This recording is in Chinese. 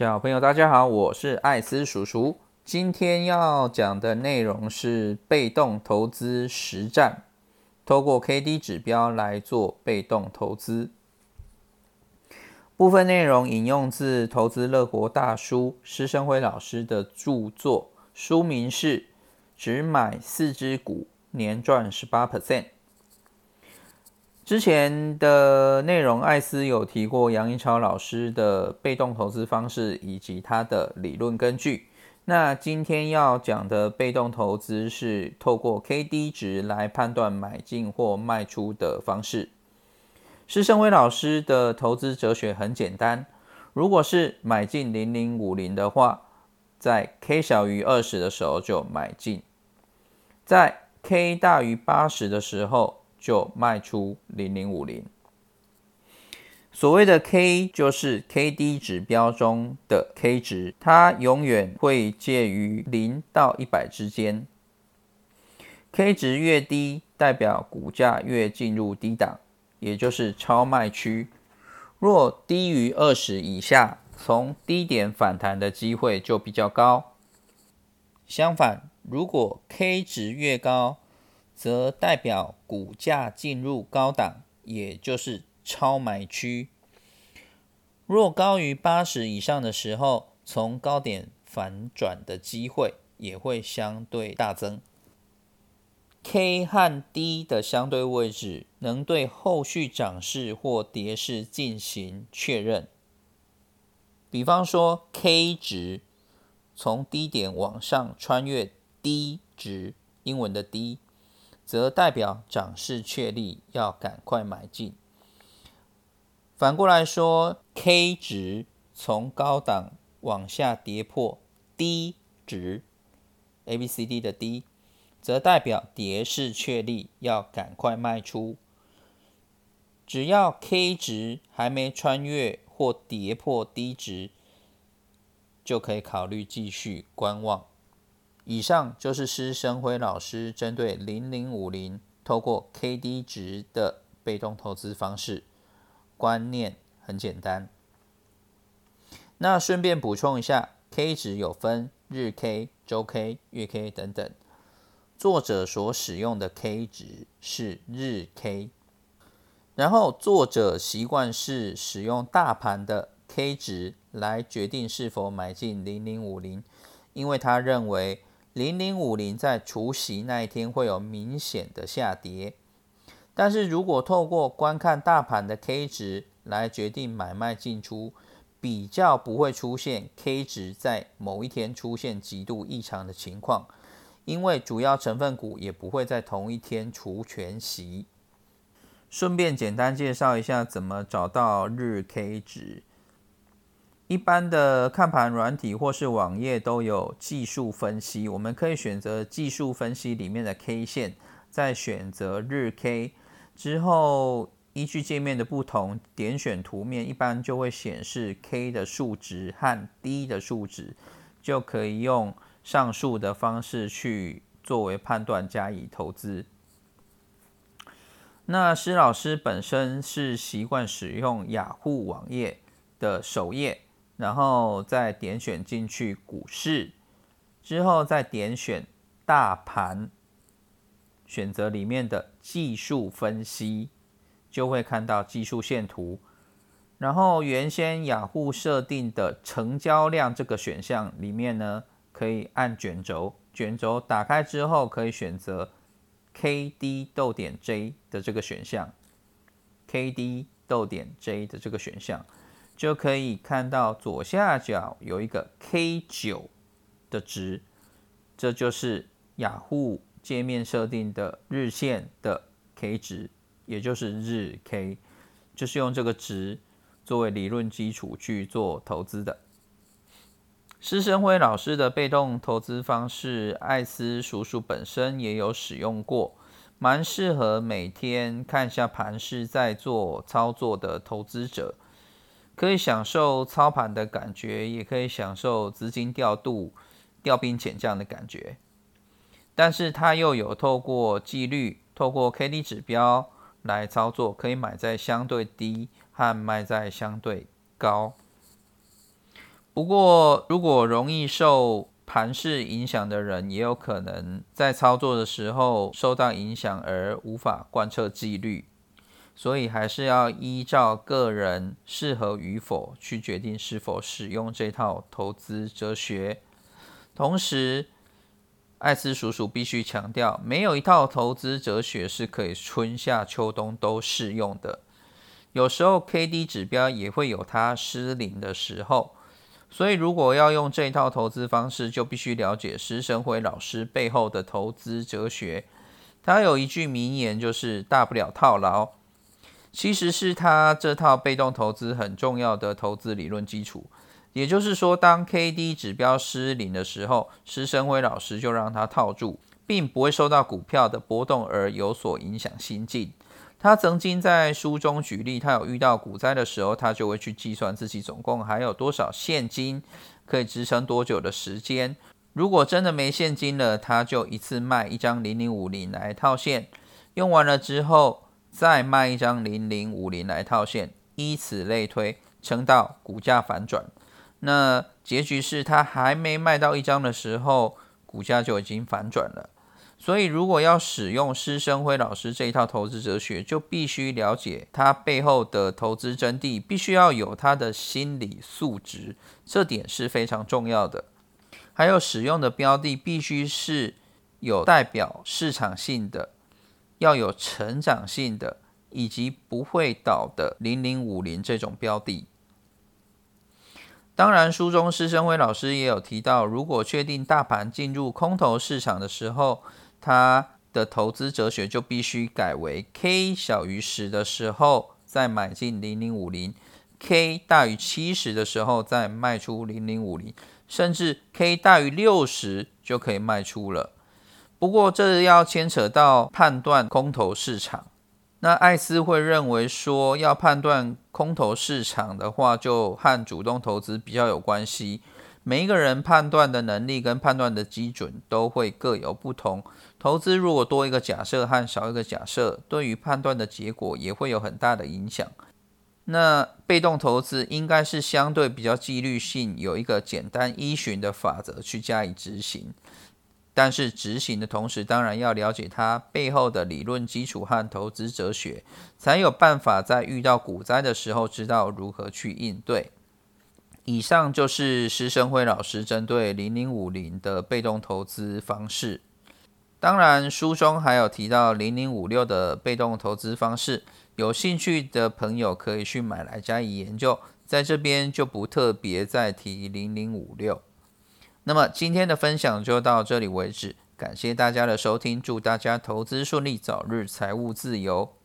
小朋友，大家好，我是艾斯叔叔。今天要讲的内容是被动投资实战，透过 K D 指标来做被动投资。部分内容引用自投资乐活大叔施生辉老师的著作，书名是《只买四只股，年赚十八 percent》。之前的内容，艾斯有提过杨一超老师的被动投资方式以及他的理论根据。那今天要讲的被动投资是透过 K D 值来判断买进或卖出的方式。施胜威老师的投资哲学很简单，如果是买进零零五零的话，在 K 小于二十的时候就买进，在 K 大于八十的时候。就卖出零零五零。所谓的 K 就是 K D 指标中的 K 值，它永远会介于零到一百之间。K 值越低，代表股价越进入低档，也就是超卖区。若低于二十以下，从低点反弹的机会就比较高。相反，如果 K 值越高，则代表股价进入高档，也就是超买区。若高于八十以上的时候，从高点反转的机会也会相对大增。K 和 D 的相对位置，能对后续涨势或跌势进行确认。比方说，K 值从低点往上穿越 D 值，英文的 D。则代表涨势确立，要赶快买进。反过来说，K 值从高档往下跌破低值 A、B、C、D 的低，则代表跌势确立，要赶快卖出。只要 K 值还没穿越或跌破低值，就可以考虑继续观望。以上就是施生辉老师针对零零五零透过 K D 值的被动投资方式，观念很简单。那顺便补充一下，K 值有分日 K、周 K、月 K 等等。作者所使用的 K 值是日 K，然后作者习惯是使用大盘的 K 值来决定是否买进零零五零，因为他认为。零零五零在除夕那一天会有明显的下跌，但是如果透过观看大盘的 K 值来决定买卖进出，比较不会出现 K 值在某一天出现极度异常的情况，因为主要成分股也不会在同一天除全息。顺便简单介绍一下怎么找到日 K 值。一般的看盘软体或是网页都有技术分析，我们可以选择技术分析里面的 K 线，再选择日 K 之后，依据界面的不同，点选图面，一般就会显示 K 的数值和 D 的数值，就可以用上述的方式去作为判断加以投资。那施老师本身是习惯使用雅虎网页的首页。然后再点选进去股市，之后再点选大盘，选择里面的技术分析，就会看到技术线图。然后原先雅虎设定的成交量这个选项里面呢，可以按卷轴，卷轴打开之后可以选择 K D 逗点 J 的这个选项，K D 逗点 J 的这个选项。就可以看到左下角有一个 K 九的值，这就是雅虎界面设定的日线的 K 值，也就是日 K，就是用这个值作为理论基础去做投资的。施生辉老师的被动投资方式，艾斯叔叔本身也有使用过，蛮适合每天看一下盘势再做操作的投资者。可以享受操盘的感觉，也可以享受资金调度、调兵遣将的感觉。但是它又有透过纪律、透过 K D 指标来操作，可以买在相对低和卖在相对高。不过，如果容易受盘势影响的人，也有可能在操作的时候受到影响而无法贯彻纪律。所以还是要依照个人适合与否去决定是否使用这套投资哲学。同时，艾斯叔叔必须强调，没有一套投资哲学是可以春夏秋冬都适用的。有时候 K D 指标也会有它失灵的时候。所以，如果要用这套投资方式，就必须了解施生辉老师背后的投资哲学。他有一句名言，就是“大不了套牢”。其实是他这套被动投资很重要的投资理论基础。也就是说，当 K D 指标失灵的时候，施生辉老师就让他套住，并不会受到股票的波动而有所影响心境。他曾经在书中举例，他有遇到股灾的时候，他就会去计算自己总共还有多少现金可以支撑多久的时间。如果真的没现金了，他就一次卖一张零零五零来套现，用完了之后。再卖一张零零五零来套现，以此类推，撑到股价反转。那结局是他还没卖到一张的时候，股价就已经反转了。所以，如果要使用施生辉老师这一套投资哲学，就必须了解他背后的投资真谛，必须要有他的心理素质，这点是非常重要的。还有使用的标的必须是有代表市场性的。要有成长性的，以及不会倒的零零五零这种标的。当然，书中施生辉老师也有提到，如果确定大盘进入空头市场的时候，他的投资哲学就必须改为 K 小于十的时候再买进零零五零，K 大于七十的时候再卖出零零五零，甚至 K 大于六十就可以卖出了。不过，这要牵扯到判断空头市场。那艾斯会认为说，要判断空头市场的话，就和主动投资比较有关系。每一个人判断的能力跟判断的基准都会各有不同。投资如果多一个假设和少一个假设，对于判断的结果也会有很大的影响。那被动投资应该是相对比较纪律性，有一个简单依循的法则去加以执行。但是执行的同时，当然要了解它背后的理论基础和投资哲学，才有办法在遇到股灾的时候知道如何去应对。以上就是施生辉老师针对零零五零的被动投资方式。当然，书中还有提到零零五六的被动投资方式，有兴趣的朋友可以去买来加以研究。在这边就不特别再提零零五六。那么今天的分享就到这里为止，感谢大家的收听，祝大家投资顺利，早日财务自由。